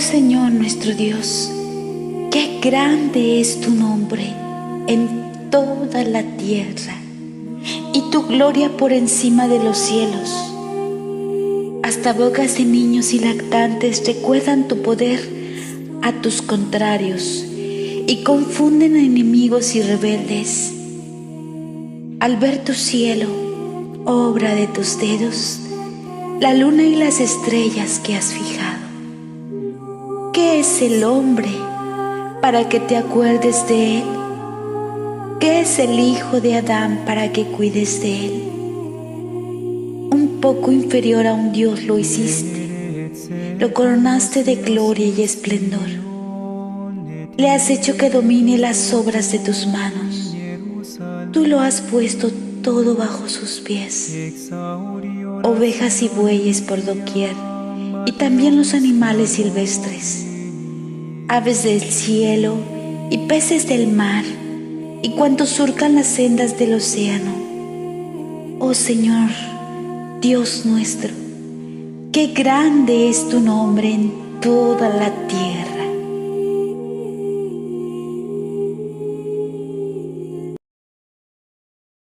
Señor nuestro Dios, qué grande es tu nombre en toda la tierra y tu gloria por encima de los cielos. Hasta bocas de niños y lactantes recuerdan tu poder a tus contrarios y confunden enemigos y rebeldes. Al ver tu cielo, obra de tus dedos, la luna y las estrellas que has fijado. ¿Qué es el hombre para que te acuerdes de él? ¿Qué es el hijo de Adán para que cuides de él? Un poco inferior a un Dios lo hiciste, lo coronaste de gloria y esplendor. Le has hecho que domine las obras de tus manos. Tú lo has puesto todo bajo sus pies. Ovejas y bueyes por doquier, y también los animales silvestres aves del cielo y peces del mar y cuantos surcan las sendas del océano. Oh Señor, Dios nuestro, qué grande es tu nombre en toda la tierra.